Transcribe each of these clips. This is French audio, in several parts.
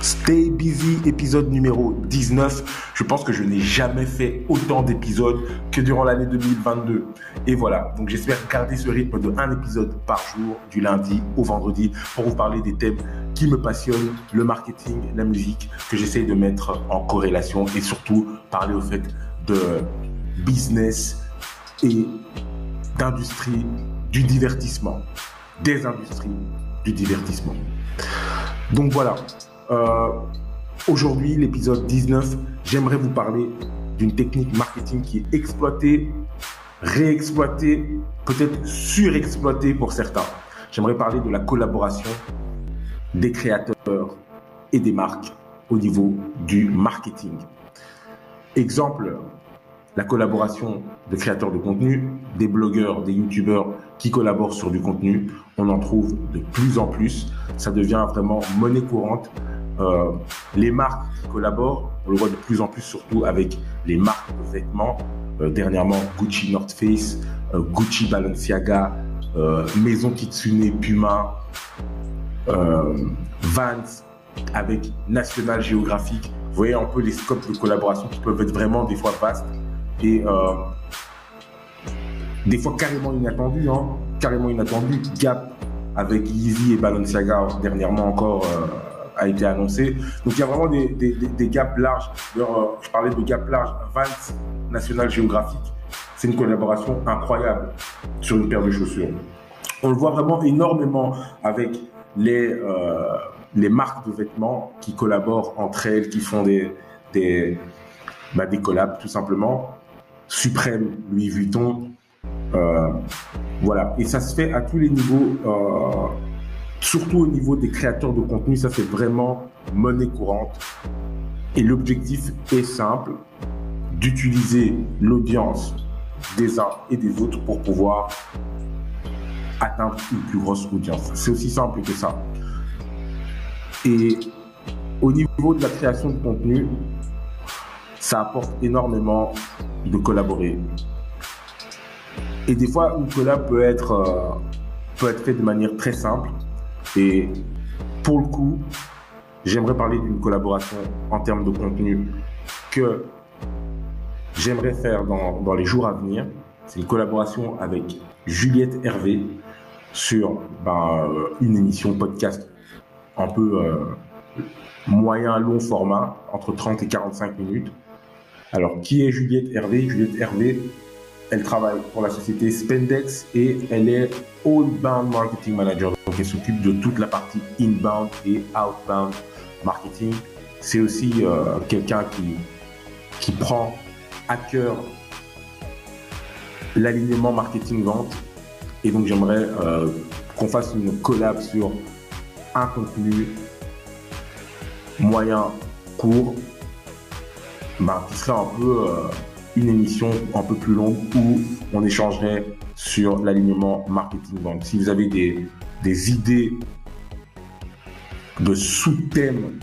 Stay Busy, épisode numéro 19. Je pense que je n'ai jamais fait autant d'épisodes que durant l'année 2022. Et voilà, donc j'espère garder ce rythme de un épisode par jour, du lundi au vendredi, pour vous parler des thèmes qui me passionnent, le marketing, la musique, que j'essaye de mettre en corrélation et surtout parler au fait de business et d'industrie du divertissement, des industries du divertissement. Donc voilà, euh, aujourd'hui, l'épisode 19, j'aimerais vous parler d'une technique marketing qui est exploitée, réexploitée, peut-être surexploitée pour certains. J'aimerais parler de la collaboration des créateurs et des marques au niveau du marketing. Exemple, la collaboration de créateurs de contenu, des blogueurs, des youtubeurs qui collaborent sur du contenu. On en trouve de plus en plus. Ça devient vraiment monnaie courante. Euh, les marques qui collaborent, on le voit de plus en plus surtout avec les marques de vêtements. Euh, dernièrement, Gucci North Face, euh, Gucci Balenciaga, Maison Kitsune Puma, Vans avec National Geographic. Vous voyez un peu les scopes de collaboration qui peuvent être vraiment des fois vastes et euh, des fois carrément inattendu, hein, carrément inattendu. Gap avec Yeezy et Balenciaga dernièrement encore euh, a été annoncé. Donc il y a vraiment des, gaps larges. Euh, je parlais de gap large. Vans National Geographic, c'est une collaboration incroyable sur une paire de chaussures. On le voit vraiment énormément avec les, les marques de vêtements qui collaborent entre elles, qui font des, des, bah, des collabs tout simplement suprême Louis Vuitton. Euh, voilà. Et ça se fait à tous les niveaux, euh, surtout au niveau des créateurs de contenu. Ça, c'est vraiment monnaie courante. Et l'objectif est simple, d'utiliser l'audience des uns et des autres pour pouvoir atteindre une plus grosse audience. C'est aussi simple que ça. Et au niveau de la création de contenu, ça apporte énormément de collaborer. Et des fois, une collab peut être, euh, peut être faite de manière très simple. Et pour le coup, j'aimerais parler d'une collaboration en termes de contenu que j'aimerais faire dans, dans, les jours à venir. C'est une collaboration avec Juliette Hervé sur ben, euh, une émission podcast un peu euh, moyen long format, entre 30 et 45 minutes, alors, qui est Juliette Hervé? Juliette Hervé, elle travaille pour la société Spendex et elle est Outbound Marketing Manager. Donc, elle s'occupe de toute la partie inbound et outbound marketing. C'est aussi euh, quelqu'un qui, prend à cœur l'alignement marketing-vente. Et donc, j'aimerais euh, qu'on fasse une collab sur un contenu moyen, court, bah, qui sera un peu euh, une émission un peu plus longue où on échangerait sur l'alignement marketing Donc, Si vous avez des, idées de sous-thèmes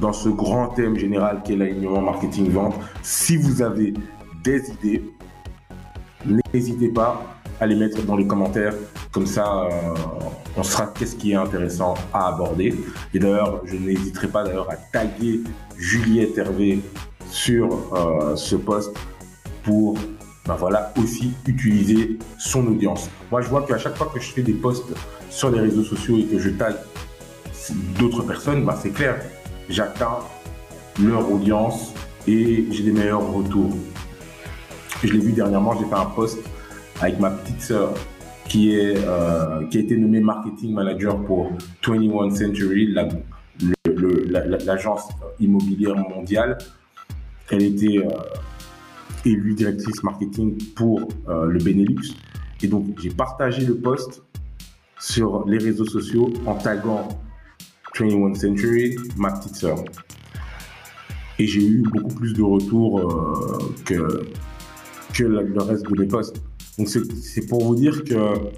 dans ce grand thème général qui est l'alignement marketing vente, si vous avez des idées, n'hésitez pas à les mettre dans les commentaires. Comme ça, euh, on saura qu'est-ce qui est intéressant à aborder. Et d'ailleurs, je n'hésiterai pas d'ailleurs à taguer Juliette Hervé sur euh, ce poste pour ben aussi utiliser son audience. Moi, je vois qu'à chaque fois que je fais des posts sur les réseaux sociaux et que je tague d'autres personnes, ben c'est clair, j'atteins leur audience et j'ai des meilleurs retours. Je l'ai vu dernièrement, j'ai fait un post avec ma petite sœur qui, euh, qui a été nommée marketing manager pour 21 Century, l'agence immobilière mondiale. Elle était euh, élue directrice marketing pour euh, le Benelux. Et donc, j'ai partagé le post sur les réseaux sociaux en taguant 21 Century, ma petite sœur. Et j'ai eu beaucoup plus de retours euh, que, que le reste de mes posts. Donc, c'est pour vous dire que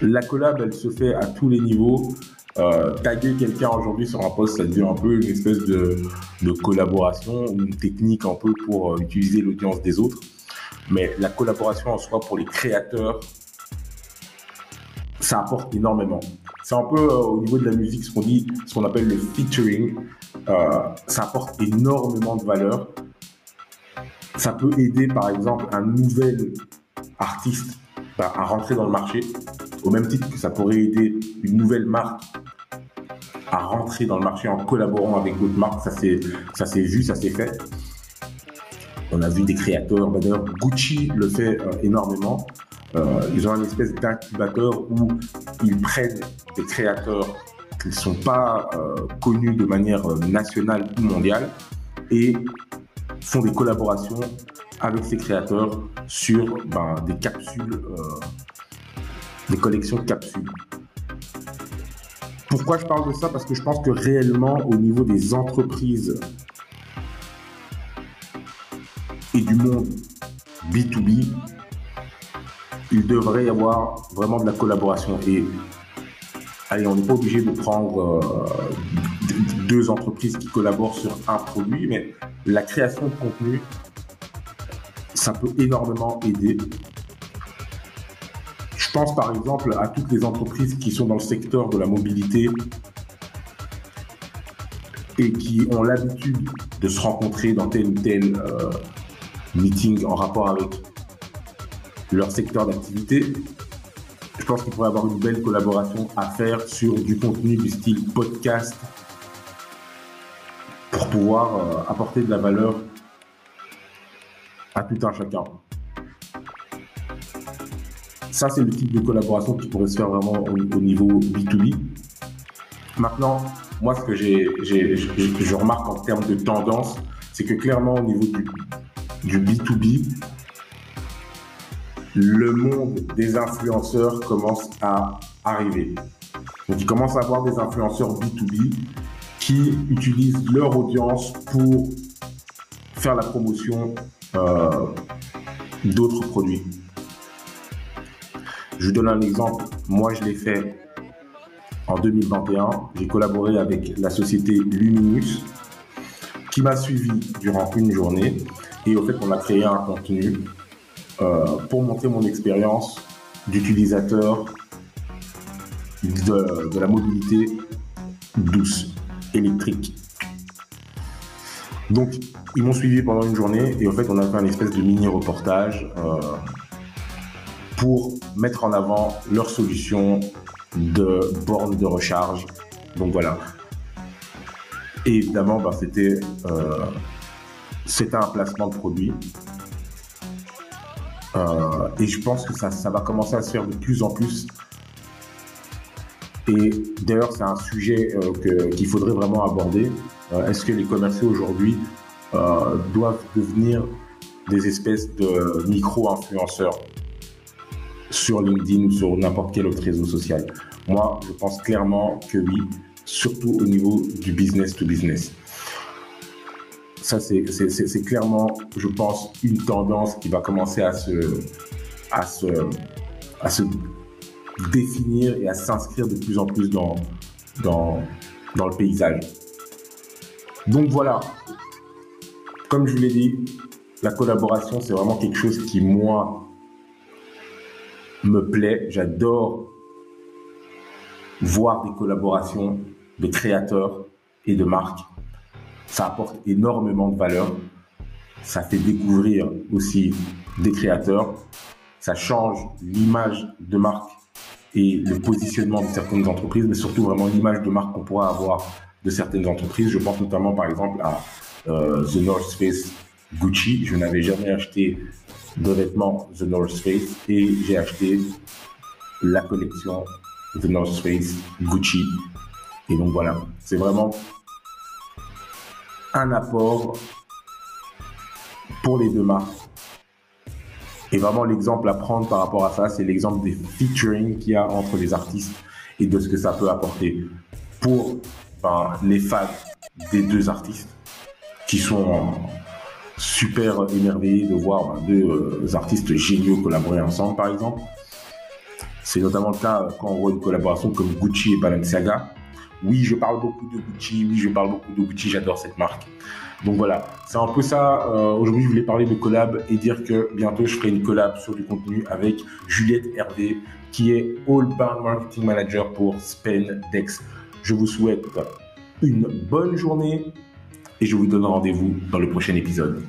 la collab, elle se fait à tous les niveaux. Euh, taguer quelqu'un aujourd'hui sur un post, ça devient un peu une espèce de, de collaboration, une technique un peu pour euh, utiliser l'audience des autres. Mais la collaboration en soi pour les créateurs, ça apporte énormément. c'est un peu au niveau de la musique ce qu'on dit, ce qu'on appelle le featuring. ça apporte énormément de valeur. Ça peut aider par exemple un nouvel artiste bah, à rentrer dans le marché, au même titre que ça pourrait aider une nouvelle marque à rentrer dans le marché en collaborant avec d'autres marques. Ça s'est, ça vu, ça s'est fait. On a vu des créateurs, bah, d'ailleurs Gucci le fait euh, énormément. Euh, ils ont un espèce d'incubateur où ils prennent des créateurs qui ne sont pas euh, connus de manière nationale ou mondiale et font des collaborations avec ces créateurs sur ben, des capsules, des collections de capsules. Pourquoi je parle de ça? Parce que je pense que réellement, au niveau des entreprises et du monde B2B, il devrait y avoir vraiment de la collaboration. Et allez, on n'est pas obligé de prendre euh, deux entreprises qui collaborent sur un produit, mais la création de contenu, ça peut énormément aider pense par exemple à toutes les entreprises qui sont dans le secteur de la mobilité et qui ont l'habitude de se rencontrer dans tel ou tel euh, meeting en rapport avec leur secteur d'activité. Je pense qu'il pourrait avoir une belle collaboration à faire sur du contenu du style podcast pour pouvoir euh, apporter de la valeur à tout un chacun. Ça, c'est le type de collaboration qui pourrait se faire vraiment au, niveau B2B. Maintenant, moi, ce que je remarque en termes de tendance, c'est que clairement, au niveau du, du B2B, le monde des influenceurs commence à arriver. Donc, il commence à avoir des influenceurs B2B qui utilisent leur audience pour faire la promotion euh, d'autres produits. Je vous donne un exemple. Moi, je l'ai fait en 2021. J'ai collaboré avec la société Luminus qui m'a suivi durant une journée. Et au fait, on a créé un contenu euh, pour montrer mon expérience d'utilisateur de, la mobilité douce, électrique. Donc, ils m'ont suivi pendant une journée et au fait, on a fait un espèce de mini reportage. Euh, pour mettre en avant leur solution de borne de recharge. Donc voilà. Et évidemment, bah, c'était euh, un placement de produit. Euh, et je pense que ça, ça va commencer à se faire de plus en plus. Et d'ailleurs, c'est un sujet euh, qu'il faudrait vraiment aborder. Euh, est-ce que les commerciaux aujourd'hui doivent devenir des espèces de micro-influenceurs? Sur LinkedIn ou sur n'importe quel autre réseau social Moi, je pense clairement que oui, surtout au niveau du business to business. Ça, c'est clairement, je pense, une tendance qui va commencer à se, définir et à s'inscrire de plus en plus dans, dans le paysage. Donc voilà, comme je vous l'ai dit, la collaboration, c'est vraiment quelque chose qui, moi, me plaît. J'adore voir des collaborations de créateurs et de marques. Ça apporte énormément de valeur. Ça fait découvrir aussi des créateurs. Ça change l'image de marque et le positionnement de certaines entreprises, mais surtout vraiment l'image de marque qu'on pourra avoir de certaines entreprises. Je pense notamment par exemple à euh, The North Face Gucci. Je n'avais jamais acheté de vêtements The North Face et j'ai acheté la collection The North Face Gucci. Et donc voilà, c'est vraiment un apport pour les deux marques. Et vraiment l'exemple à prendre par rapport à ça, c'est l'exemple des featuring qu'il y a entre les artistes et de ce que ça peut apporter pour ben, les fans des deux artistes qui sont super émerveillé de voir ben, deux euh, artistes géniaux collaborer ensemble, par exemple. C'est notamment le cas quand on voit une collaboration comme Gucci et Balenciaga, Oui, je parle beaucoup de Gucci. Oui, je parle beaucoup de Gucci. J'adore cette marque. Donc voilà, c'est un peu ça. Euh, aujourd'hui, je voulais parler de collab et dire que bientôt, je ferai une collab sur du contenu avec Juliette Hervé, qui est All Bound Marketing Manager pour Spendex. Je vous souhaite une bonne journée et je vous donne rendez-vous dans le prochain épisode.